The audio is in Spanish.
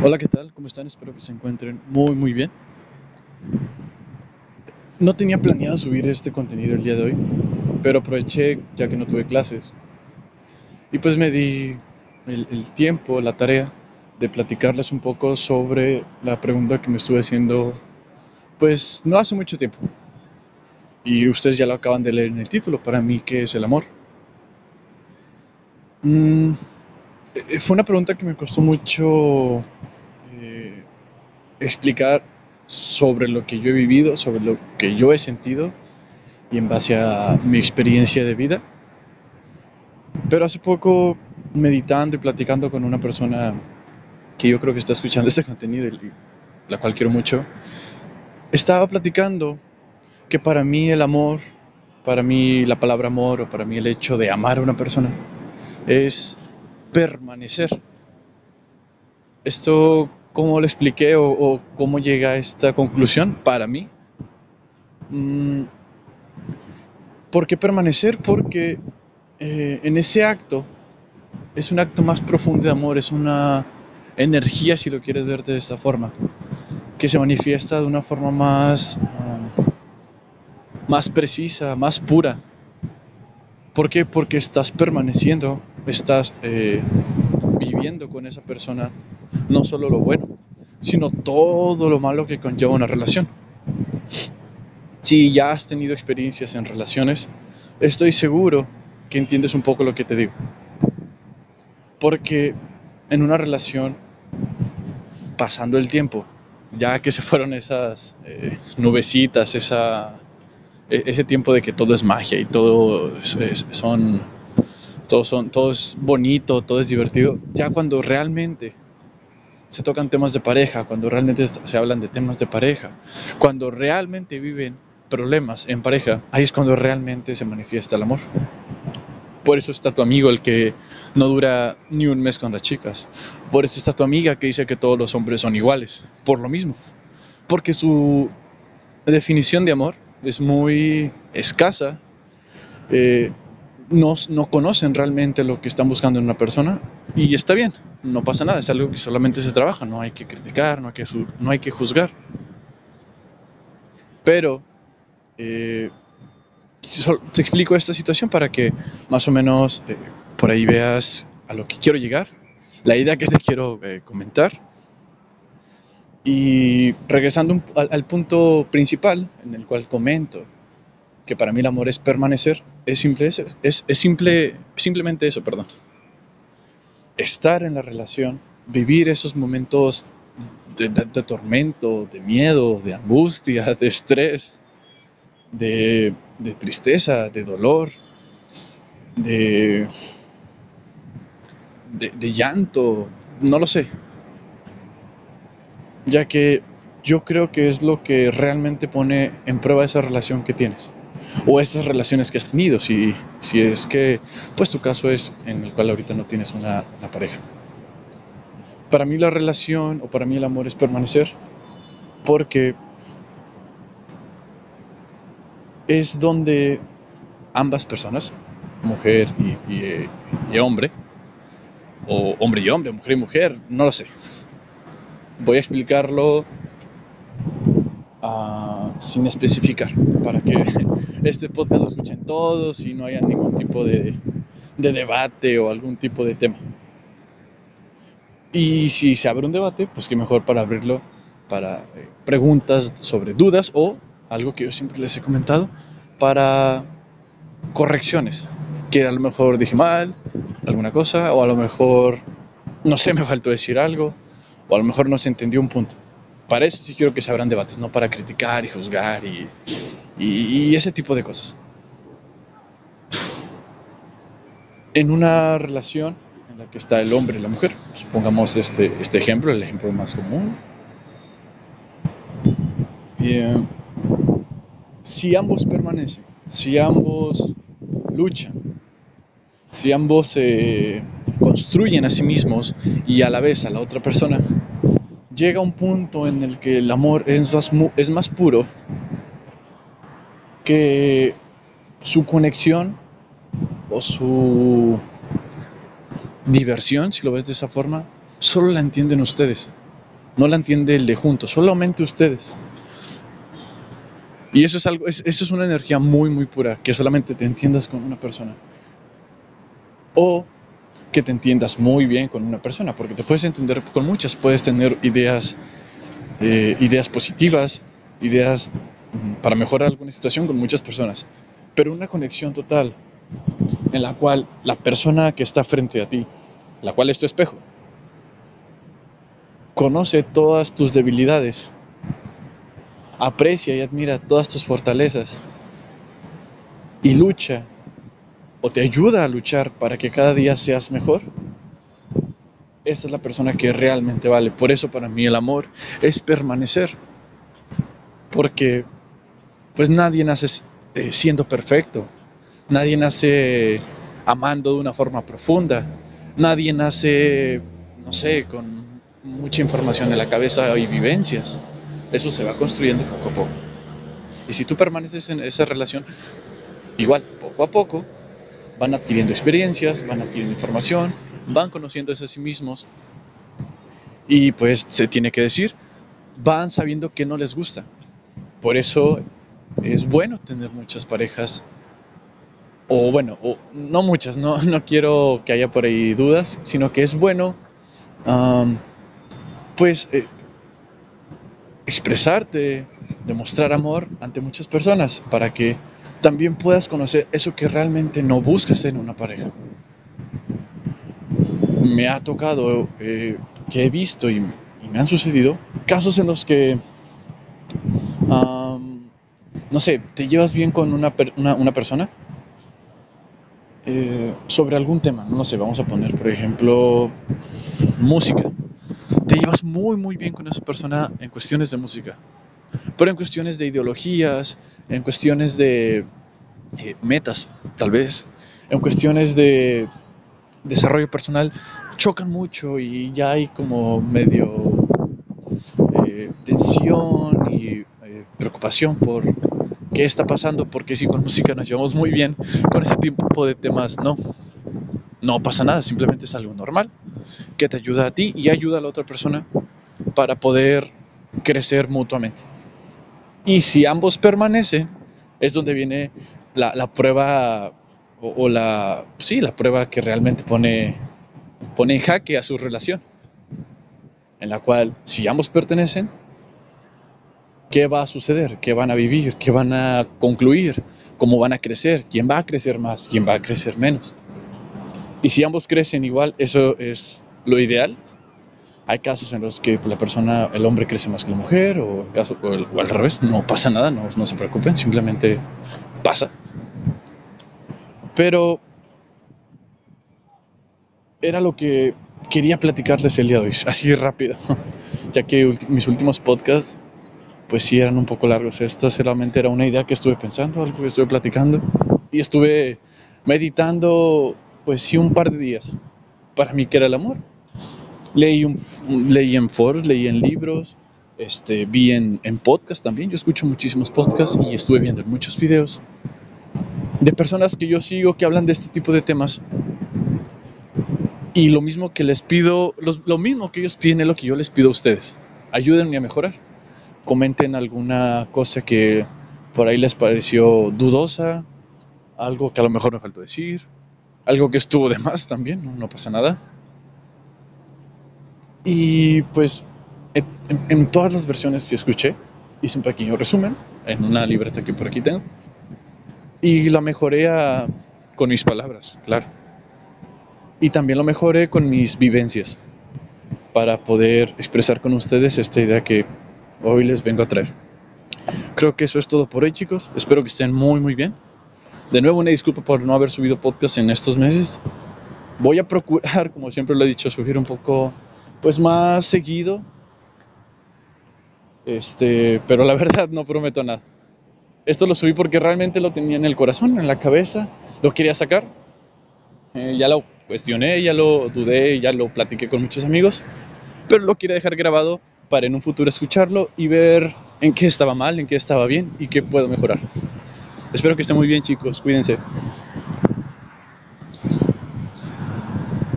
Hola, ¿qué tal? ¿Cómo están? Espero que se encuentren muy, muy bien. No tenía planeado subir este contenido el día de hoy, pero aproveché ya que no tuve clases. Y pues me di el, tiempo, la tarea de platicarles un poco sobre la pregunta que me estuve haciendo, pues no hace mucho tiempo. Y ustedes ya lo acaban de leer en el título, para mí, ¿qué es el amor? Mm, eh, fue una pregunta que me costó mucho eh, explicar sobre lo que yo he vivido, sobre lo que yo he sentido y en base a mi experiencia de vida. Pero hace poco, meditando y platicando con una persona que yo creo que está escuchando este contenido y la cual quiero mucho, estaba platicando que para mí el amor, para mí la palabra amor o para mí el hecho de amar a una persona es permanecer. Esto, ¿cómo lo expliqué o, cómo llega a esta conclusión? Para mí, mmm, ¿por qué permanecer? Porque eh, en ese acto es un acto más profundo de amor, es una energía, si lo quieres ver de esta forma, que se manifiesta de una forma más, uh, más precisa, más pura. ¿Por qué? Porque estás permaneciendo, estás eh, viviendo con esa persona no solo lo bueno, sino todo lo malo que conlleva una relación. Si ya has tenido experiencias en relaciones, estoy seguro que entiendes un poco lo que te digo. Porque en una relación, pasando el tiempo, ya que se fueron esas eh, nubecitas, esa, e, ese tiempo de que todo es magia y todo son, todo, son, todo es bonito, todo es divertido, ya cuando realmente se tocan temas de pareja, cuando realmente se hablan de temas de pareja, cuando realmente viven problemas en pareja, ahí es cuando realmente se manifiesta el amor. Por eso está tu amigo el que no dura ni un mes con las chicas. Por eso está tu amiga que dice que todos los hombres son iguales. Por lo mismo. Porque su definición de amor es muy escasa. Eh, no, no, conocen realmente lo que están buscando en una persona y está bien, no pasa nada, es algo que solamente se trabaja, no hay que criticar, no hay que, no hay que juzgar. Pero eh, te explico esta situación para que más o menos eh, por ahí veas a lo que quiero llegar, la idea que te quiero eh, comentar. Y regresando al, al, punto principal en el cual comento que para mí el amor es permanecer, es, simple es, es simple, simplemente eso, perdón. Estar en la relación, vivir esos momentos de, de, tormento, de miedo, de angustia, de estrés, de, de tristeza, de dolor, de, de, llanto, no lo sé. Ya que yo creo que es lo que realmente pone en prueba esa relación que tienes. O estas relaciones que has tenido, si, si es que, pues tu caso es en el cual ahorita no tienes una, pareja. Para mí la relación o para mí el amor es permanecer porque es donde ambas personas, mujer y, y, hombre, o hombre y hombre, mujer y mujer, no lo sé. Voy a explicarlo uh, sin especificar para que este podcast lo escuchen todos y no haya ningún tipo de, de debate o algún tipo de tema. Y si se abre un debate, pues que mejor para abrirlo para eh, preguntas sobre dudas o algo que yo siempre les he comentado, para correcciones, que a lo mejor dije mal, alguna cosa, o a lo mejor, no sé, me faltó decir algo, o a lo mejor no se entendió un punto. Para eso sí quiero que se abran debates, no para criticar y juzgar y, ese tipo de cosas. En una relación en la que está el hombre y la mujer, supongamos este, este ejemplo, el ejemplo más común, eh, si ambos permanecen, si ambos luchan, si ambos se construyen a sí mismos y a la vez a la otra persona, llega un punto en el que el amor es más, puro que su conexión o su diversión, si lo ves de esa forma, solo la entienden ustedes. no la entiende el de juntos, solamente ustedes. Y eso es algo, eso es una energía muy, muy pura, que solamente te entiendas con una persona. O que te entiendas muy bien con una persona, porque te puedes entender con muchas, puedes tener ideas, eh, ideas positivas, ideas mm, para mejorar alguna situación con muchas personas, pero una conexión total en la cual la persona que está frente a ti, la cual es tu espejo, conoce todas tus debilidades, aprecia y admira todas tus fortalezas y lucha o te ayuda a luchar para que cada día seas mejor, esa es la persona que realmente vale. Por eso para mí el amor es permanecer. Porque pues nadie nace eh, siendo perfecto. Nadie nace amando de una forma profunda. Nadie nace, no sé, con mucha información en la cabeza y vivencias. Eso se va construyendo poco a poco. Y si tú permaneces en esa relación, igual, poco a poco, van adquiriendo experiencias, van adquiriendo información, van conociéndose a sí mismos y pues se tiene que decir, van sabiendo que no les gusta. Por eso es bueno tener muchas parejas, o bueno, o no muchas, no, no quiero que haya por ahí dudas, sino que es bueno pues eh, expresarte, demostrar amor ante muchas personas para que también puedas conocer eso que realmente no buscas en una pareja. Me ha tocado, eh, que he visto y, me han sucedido casos en los que, no sé, te llevas bien con una, una, una persona eh, sobre algún tema, no sé, vamos a poner, por ejemplo, música. Te llevas muy, muy bien con esa persona en cuestiones de música pero en cuestiones de ideologías, en cuestiones de eh, metas, tal vez, en cuestiones de desarrollo personal, chocan mucho y ya hay como medio eh, tensión y eh, preocupación por qué está pasando, porque si con música nos llevamos muy bien, con ese tipo de temas no. No pasa nada, simplemente es algo normal que te ayuda a ti y ayuda a la otra persona para poder crecer mutuamente. Y si ambos permanecen, es donde viene la, la prueba o, la, sí, la prueba que realmente pone, pone en jaque a su relación. En la cual, si ambos pertenecen, ¿qué va a suceder? ¿Qué van a vivir? ¿Qué van a concluir? ¿Cómo van a crecer? ¿Quién va a crecer más? ¿Quién va a crecer menos? Y si ambos crecen igual, eso es lo ideal. Hay casos en los que la persona, el hombre crece más que la mujer, o, caso, o, el, al revés, no pasa nada, no, no se preocupen, simplemente pasa. Pero era lo que quería platicarles el día de hoy, así rápido, ya que mis últimos podcasts, pues sí eran un poco largos. Esta solamente era una idea que estuve pensando, algo que estuve platicando, y estuve meditando, pues sí, un par de días. Para mí, ¿qué era el amor? Leí, un, leí en foros, leí en libros, este, vi en, en podcast también. Yo escucho muchísimos podcasts y estuve viendo muchos videos de personas que yo sigo que hablan de este tipo de temas. Y lo mismo que les pido, lo mismo que ellos piden es lo que yo les pido a ustedes. Ayúdenme a mejorar. Comenten alguna cosa que por ahí les pareció dudosa, algo que a lo mejor me faltó decir, algo que estuvo de más también, no, pasa nada. Y pues en, todas las versiones que escuché, hice un pequeño resumen en una libreta que por aquí tengo. Y la mejoré con mis palabras, claro. Y también lo mejoré con mis vivencias para poder expresar con ustedes esta idea que hoy les vengo a traer. Creo que eso es todo por hoy, chicos. Espero que estén muy, muy bien. De nuevo, una disculpa por no haber subido podcast en estos meses. Voy a procurar, como siempre lo he dicho, subir un poco pues más seguido. Este, pero la verdad no prometo nada. Esto lo subí porque realmente lo tenía en el corazón, en la cabeza, lo quería sacar. Eh, ya lo cuestioné, ya lo dudé, ya lo platiqué con muchos amigos, pero lo quería dejar grabado para en un futuro escucharlo y ver en qué estaba mal, en qué estaba bien y qué puedo mejorar. Espero que estén muy bien chicos, cuídense.